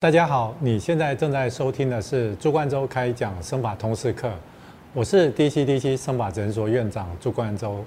大家好，你现在正在收听的是朱冠洲开讲生法通识课，我是 DCDC 生法诊所院长朱冠洲。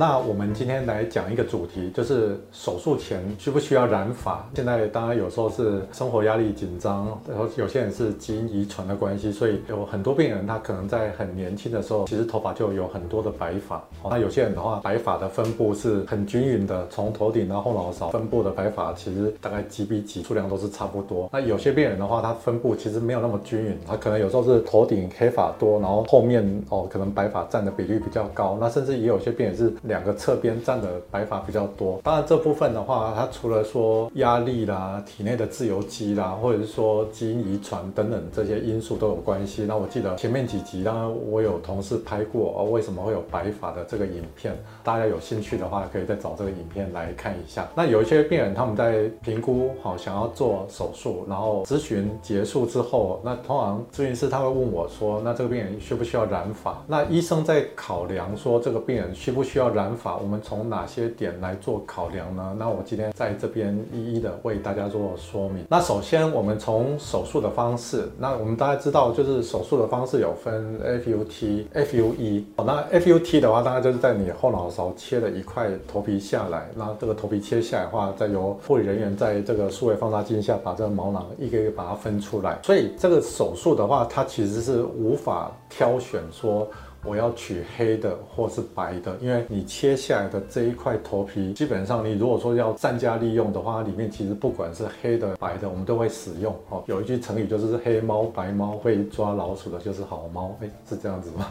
那我们今天来讲一个主题，就是手术前需不需要染发？现在当然有时候是生活压力紧张，然后有些人是基因遗传的关系，所以有很多病人他可能在很年轻的时候，其实头发就有很多的白发。那有些人的话，白发的分布是很均匀的，从头顶到后脑勺分布的白发其实大概几比几数量都是差不多。那有些病人的话，他分布其实没有那么均匀，他可能有时候是头顶黑发多，然后后面哦可能白发占的比例比较高。那甚至也有些病人是。两个侧边占的白发比较多，当然这部分的话，它除了说压力啦、体内的自由基啦，或者是说基因遗传等等这些因素都有关系。那我记得前面几集，当然我有同事拍过哦，为什么会有白发的这个影片，大家有兴趣的话，可以再找这个影片来看一下。那有一些病人他们在评估好想要做手术，然后咨询结束之后，那通常咨询师他会问我说，那这个病人需不需要染发？那医生在考量说这个病人需不需要染。染法，我们从哪些点来做考量呢？那我今天在这边一一的为大家做说明。那首先，我们从手术的方式，那我们大家知道，就是手术的方式有分 FUT、FUE。哦，那 FUT 的话，大概就是在你后脑勺切了一块头皮下来，那这个头皮切下来的话，再由护理人员在这个数位放大镜下把这个毛囊一个一个把它分出来。所以这个手术的话，它其实是无法挑选说。我要取黑的或是白的，因为你切下来的这一块头皮，基本上你如果说要善加利用的话，里面其实不管是黑的、白的，我们都会使用。哦，有一句成语就是“黑猫白猫会抓老鼠的就是好猫”，哎，是这样子吗？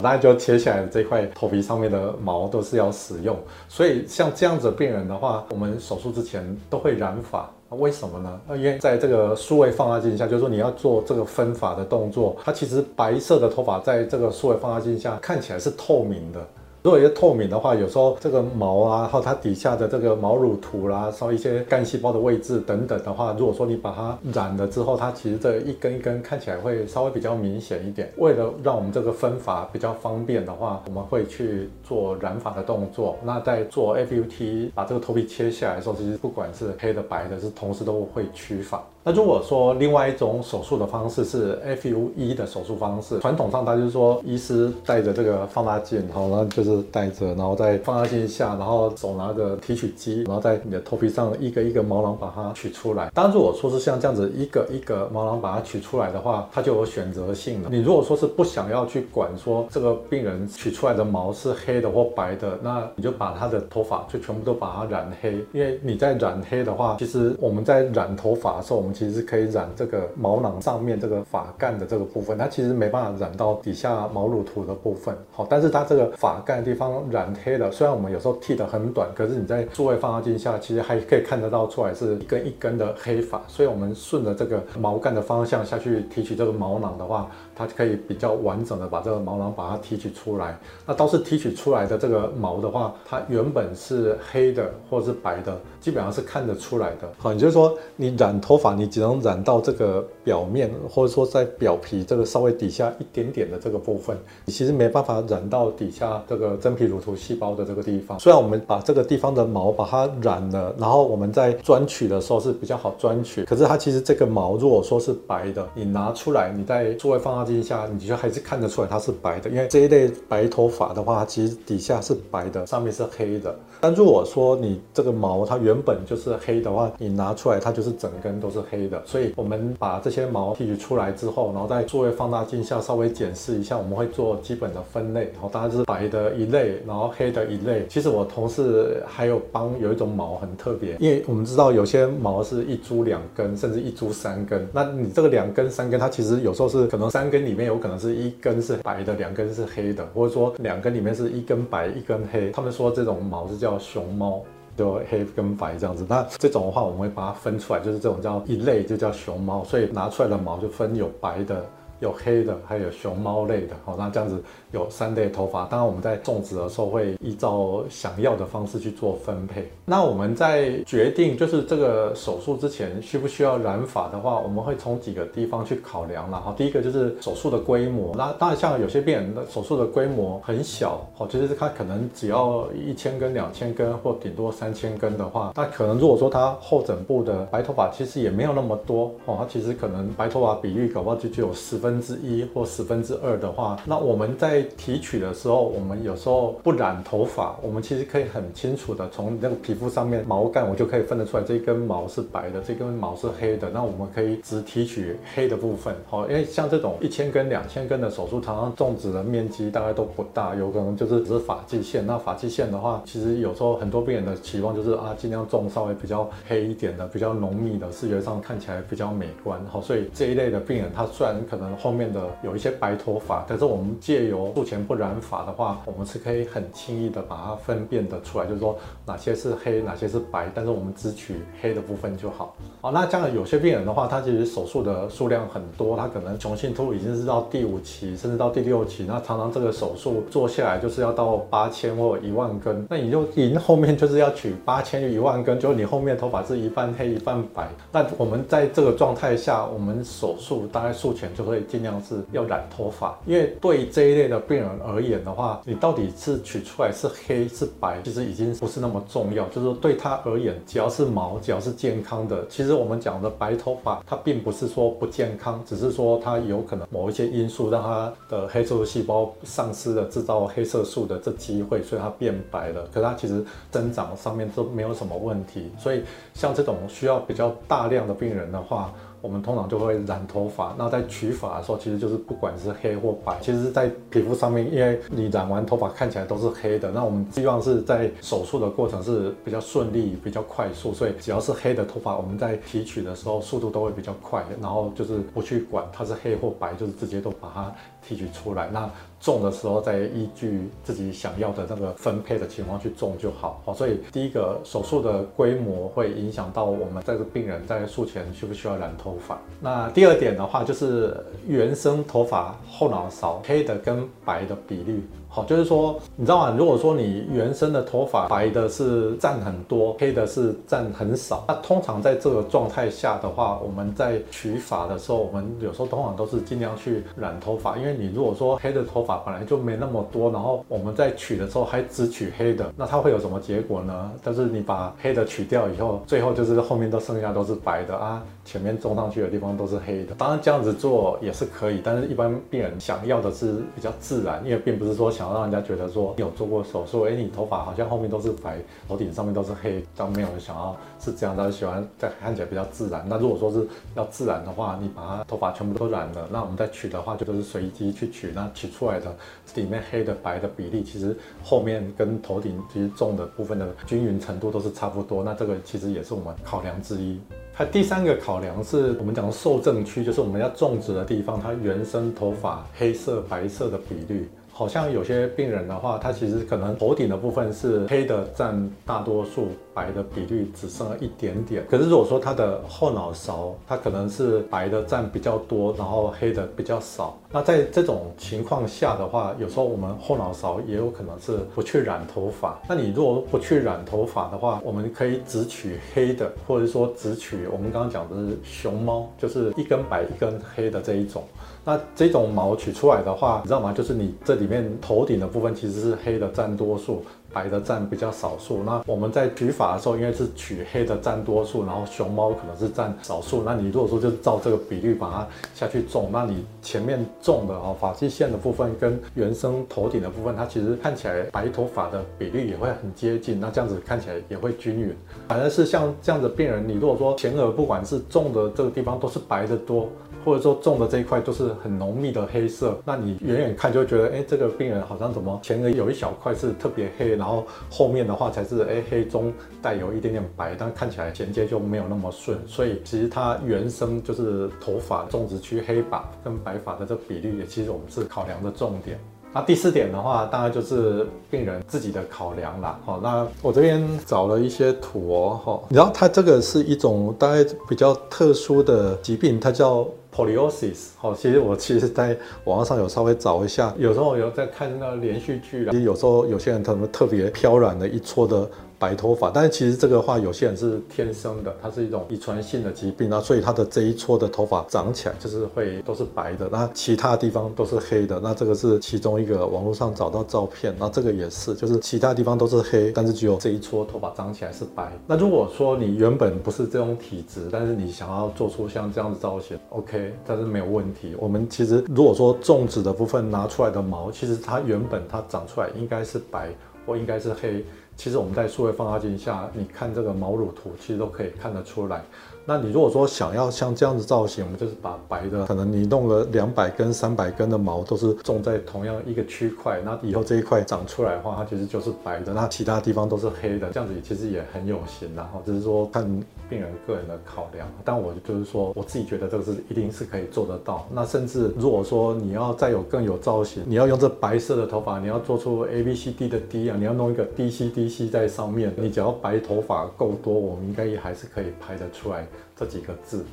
那就切下来这块头皮上面的毛都是要使用，所以像这样子的病人的话，我们手术之前都会染发。为什么呢？因为在这个数位放大镜下，就是说你要做这个分法的动作，它其实白色的头发在这个数位放大镜下看起来是透明的。如果一些透明的话，有时候这个毛啊，还有它底下的这个毛乳涂啦，稍一些干细胞的位置等等的话，如果说你把它染了之后，它其实这一根一根看起来会稍微比较明显一点。为了让我们这个分法比较方便的话，我们会去做染发的动作。那在做 FUT 把这个头皮切下来的时候，其实不管是黑的白的，是同时都会取发。那如果说另外一种手术的方式是 FUE 的手术方式，传统上它就是说医师带着这个放大镜，然后呢就是带着，然后在放大镜下，然后手拿着提取机，然后在你的头皮上一个一个毛囊把它取出来。当然，如果说是像这样子一个一个毛囊把它取出来的话，它就有选择性了。你如果说是不想要去管说这个病人取出来的毛是黑的或白的，那你就把他的头发就全部都把它染黑，因为你在染黑的话，其实我们在染头发的时候，我们其实可以染这个毛囊上面这个发干的这个部分，它其实没办法染到底下毛乳头的部分。好，但是它这个发干的地方染黑了，虽然我们有时候剃得很短，可是你在数位放大镜下，其实还可以看得到出来是一根一根的黑发。所以我们顺着这个毛干的方向下去提取这个毛囊的话，它可以比较完整的把这个毛囊把它提取出来。那倒是提取出来的这个毛的话，它原本是黑的或者是白的，基本上是看得出来的。好，也就是说你染头发，你你只能染到这个表面，或者说在表皮这个稍微底下一点点的这个部分，你其实没办法染到底下这个真皮乳头细胞的这个地方。虽然我们把这个地方的毛把它染了，然后我们在钻取的时候是比较好钻取，可是它其实这个毛如果说是白的，你拿出来，你在作为放大镜下，你就还是看得出来它是白的，因为这一类白头发的话，其实底下是白的，上面是黑的。但如果说你这个毛它原本就是黑的话，你拿出来它就是整根都是黑的。所以我们把这些毛提取出来之后，然后在作为放大镜下稍微检视一下，我们会做基本的分类。然后当然是白的一类，然后黑的一类。其实我同事还有帮有一种毛很特别，因为我们知道有些毛是一株两根，甚至一株三根。那你这个两根三根，它其实有时候是可能三根里面有可能是一根是白的，两根是黑的，或者说两根里面是一根白一根黑。他们说这种毛是叫。叫熊猫就黑跟白这样子，那这种的话，我们会把它分出来，就是这种叫一类，就叫熊猫，所以拿出来的毛就分有白的。有黑的，还有熊猫类的，好，那这样子有三类头发。当然我们在种植的时候会依照想要的方式去做分配。那我们在决定就是这个手术之前需不需要染发的话，我们会从几个地方去考量了。好，第一个就是手术的规模。那当然像有些病人的手术的规模很小，好，就是他可能只要一千根、两千根或顶多三千根的话，那可能如果说他后枕部的白头发其实也没有那么多，哦，他其实可能白头发比例搞不好就只有十分分之一或十分之二的话，那我们在提取的时候，我们有时候不染头发，我们其实可以很清楚的从那个皮肤上面毛干，我就可以分得出来这一根毛是白的，这根毛是黑的。那我们可以只提取黑的部分，好，因为像这种一千根、两千根的手术，常常种植的面积大概都不大，有可能就是只是发际线。那发际线的话，其实有时候很多病人的期望就是啊，尽量种稍微比较黑一点的，比较浓密的，视觉上看起来比较美观。好，所以这一类的病人，他虽然可能后面的有一些白头发，但是我们借由术前不染发的话，我们是可以很轻易的把它分辨得出来，就是说哪些是黑，哪些是白，但是我们只取黑的部分就好。好，那这样有些病人的话，他其实手术的数量很多，他可能雄性秃已经是到第五期，甚至到第六期，那常常这个手术做下来就是要到八千或一万根，那你就已经后面就是要取八千一万根，就你后面头发是一半黑一半白。那我们在这个状态下，我们手术大概术前就会尽量是要染头发，因为对这一类的病人而言的话，你到底是取出来是黑是白，其实已经不是那么重要。就是说对他而言，只要是毛，只要是健康的，其实我们讲的白头发，它并不是说不健康，只是说它有可能某一些因素让它的黑色素细胞丧失了制造黑色素的这机会，所以它变白了。可它其实增长上面都没有什么问题。所以像这种需要比较大量的病人的话，我们通常就会染头发。那在取发的时候，其实就是不管是黑或白，其实，在皮肤上面，因为你染完头发看起来都是黑的。那我们希望是在手术的过程是比较顺利、比较快速，所以只要是黑的头发，我们在提取的时候速度都会比较快。然后就是不去管它是黑或白，就是直接都把它提取出来。那种的时候再依据自己想要的那个分配的情况去种就好。好，所以第一个手术的规模会影响到我们这个病人在术前需不需要染头发。那第二点的话，就是原生头发后脑勺黑的跟白的比例。好，就是说，你知道吗？如果说你原生的头发白的是占很多，黑的是占很少，那通常在这个状态下的话，我们在取发的时候，我们有时候通常都是尽量去染头发，因为你如果说黑的头发本来就没那么多，然后我们在取的时候还只取黑的，那它会有什么结果呢？但是你把黑的取掉以后，最后就是后面都剩下都是白的啊。前面种上去的地方都是黑的，当然这样子做也是可以，但是一般病人想要的是比较自然，因为并不是说想要让人家觉得说你有做过手术，哎，你头发好像后面都是白，头顶上面都是黑，但没有人想要是这样，他喜欢在看起来比较自然。那如果说是要自然的话，你把它头发全部都染了，那我们再取的话就都是随机去取，那取出来的里面黑的白的比例，其实后面跟头顶其实种的部分的均匀程度都是差不多，那这个其实也是我们考量之一。它第三个考量是我们讲受证区，就是我们要种植的地方，它原生头发黑色、白色的比率。好像有些病人的话，他其实可能头顶的部分是黑的占大多数，白的比率只剩了一点点。可是如果说他的后脑勺，他可能是白的占比较多，然后黑的比较少。那在这种情况下的话，有时候我们后脑勺也有可能是不去染头发。那你如果不去染头发的话，我们可以只取黑的，或者说只取我们刚刚讲的是熊猫，就是一根白一根黑的这一种。那这种毛取出来的话，你知道吗？就是你这里面头顶的部分其实是黑的占多数，白的占比较少数。那我们在取发的时候，应该是取黑的占多数，然后熊猫可能是占少数。那你如果说就照这个比率把它下去种，那你前面种的哦发际线的部分跟原生头顶的部分，它其实看起来白头发的比率也会很接近。那这样子看起来也会均匀。反而是像这样的病人，你如果说前额不管是种的这个地方都是白的多。或者说种的这一块都是很浓密的黑色，那你远远看就会觉得，哎，这个病人好像怎么前额有一小块是特别黑，然后后面的话才是哎黑中带有一点点白，但看起来衔接就没有那么顺。所以其实它原生就是头发种植区黑发跟白发的这比例，也其实我们是考量的重点。那第四点的话，大概就是病人自己的考量啦。好，那我这边找了一些图哦，哈，然后它这个是一种大概比较特殊的疾病，它叫 poliosis。好，其实我其实在网络上有稍微找一下，有时候有在看那个连续剧啦，其实有时候有些人他们特别飘软的一撮的。白头发，但是其实这个话有些人是天生的，它是一种遗传性的疾病啊，所以他的这一撮的头发长起来就是会都是白的，那其他地方都是黑的。那这个是其中一个网络上找到照片，那这个也是，就是其他地方都是黑，但是只有这一撮头发长起来是白。那如果说你原本不是这种体质，但是你想要做出像这样子造型，OK，但是没有问题。我们其实如果说种植的部分拿出来的毛，其实它原本它长出来应该是白或应该是黑。其实我们在数位放大镜下，你看这个毛乳图，其实都可以看得出来。那你如果说想要像这样子造型，我们就是把白的，可能你弄了两百根、三百根的毛，都是种在同样一个区块。那以后这一块长出来的话，它其实就是白的，那其他地方都是黑的，这样子其实也很有型。然后只是说看病人个人的考量。但我就是说，我自己觉得这个是一定是可以做得到。那甚至如果说你要再有更有造型，你要用这白色的头发，你要做出 A B C D 的 D 啊，你要弄一个 D C D C 在上面，你只要白头发够多，我们应该也还是可以拍得出来。这几个字。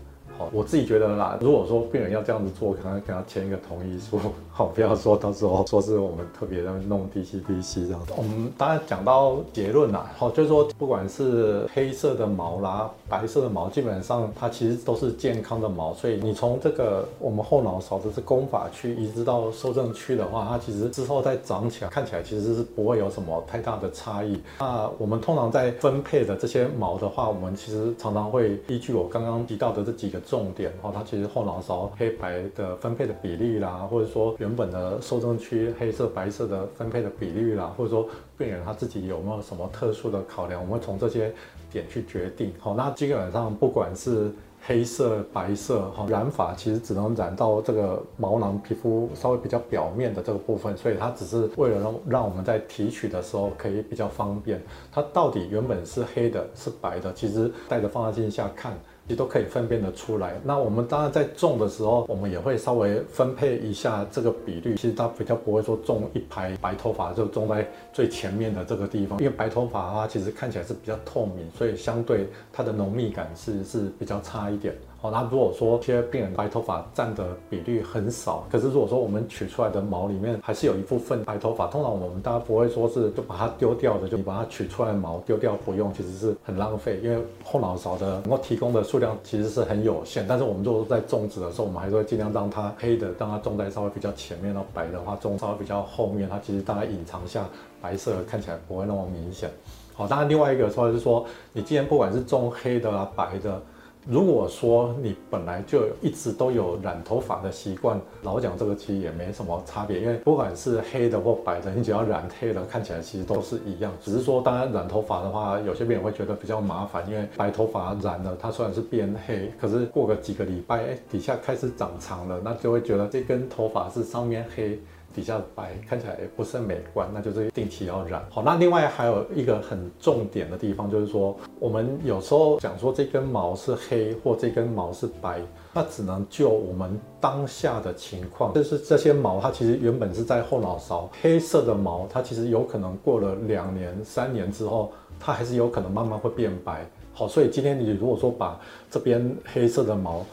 我自己觉得啦，如果说病人要这样子做，可能跟他签一个同意书，好，不要说到时候说是我们特别在弄 DC DC 这样子。我们当然讲到结论啦，好，就是说不管是黑色的毛啦，白色的毛，基本上它其实都是健康的毛，所以你从这个我们后脑勺的这功法区移植到受正区的话，它其实之后再长起来，看起来其实是不会有什么太大的差异。那我们通常在分配的这些毛的话，我们其实常常会依据我刚刚提到的这几个。重点哈，它其实后脑勺黑白的分配的比例啦，或者说原本的受众区黑色白色的分配的比例啦，或者说病人他自己有没有什么特殊的考量，我们会从这些点去决定。好，那基本上不管是黑色、白色哈，染法其实只能染到这个毛囊皮肤稍微比较表面的这个部分，所以它只是为了让让我们在提取的时候可以比较方便。它到底原本是黑的，是白的，其实带着放大镜下看。其实都可以分辨得出来。那我们当然在种的时候，我们也会稍微分配一下这个比率。其实它比较不会说种一排白头发就种在最前面的这个地方，因为白头发它其实看起来是比较透明，所以相对它的浓密感是是比较差一点。好，那如果说些病人白头发占的比率很少，可是如果说我们取出来的毛里面还是有一部分白头发，通常我们大家不会说是就把它丢掉的，就你把它取出来的毛丢掉不用，其实是很浪费，因为后脑勺的能够提供的数量其实是很有限。但是我们如果在种植的时候，我们还是会尽量让它黑的，让它种在稍微比较前面，然后白的话种稍微比较后面，它其实大概隐藏下白色看起来不会那么明显。好，当然另外一个说就是说，你既然不管是种黑的啊白的。如果说你本来就一直都有染头发的习惯，老讲这个其实也没什么差别，因为不管是黑的或白的，你只要染黑了，看起来其实都是一样。只是说，当然染头发的话，有些病人会觉得比较麻烦，因为白头发染了，它虽然是变黑，可是过个几个礼拜，哎，底下开始长长了，那就会觉得这根头发是上面黑。底下的白看起来不是很美观，那就是定期要染。好，那另外还有一个很重点的地方，就是说我们有时候讲说这根毛是黑或这根毛是白，那只能就我们当下的情况，就是这些毛它其实原本是在后脑勺黑色的毛，它其实有可能过了两年、三年之后，它还是有可能慢慢会变白。好，所以今天你如果说把这边黑色的毛，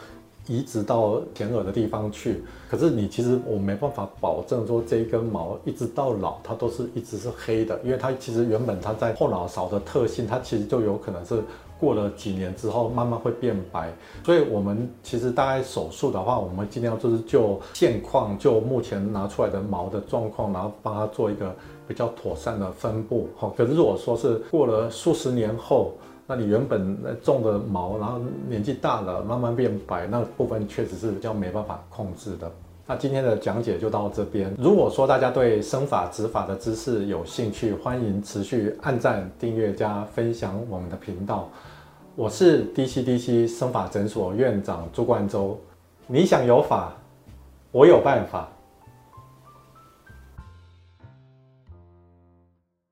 移植到前耳的地方去，可是你其实我没办法保证说这一根毛一直到老它都是一直是黑的，因为它其实原本它在后脑勺的特性，它其实就有可能是过了几年之后慢慢会变白。所以我们其实大概手术的话，我们尽量就是就现况，就目前拿出来的毛的状况，然后帮它做一个比较妥善的分布。好，可是如果说是过了数十年后，那你原本种的毛，然后年纪大了慢慢变白，那部分确实是比较没办法控制的。那今天的讲解就到这边。如果说大家对生法执法的知识有兴趣，欢迎持续按赞、订阅加分享我们的频道。我是 DCDC 生法诊所院长朱冠洲，你想有法，我有办法。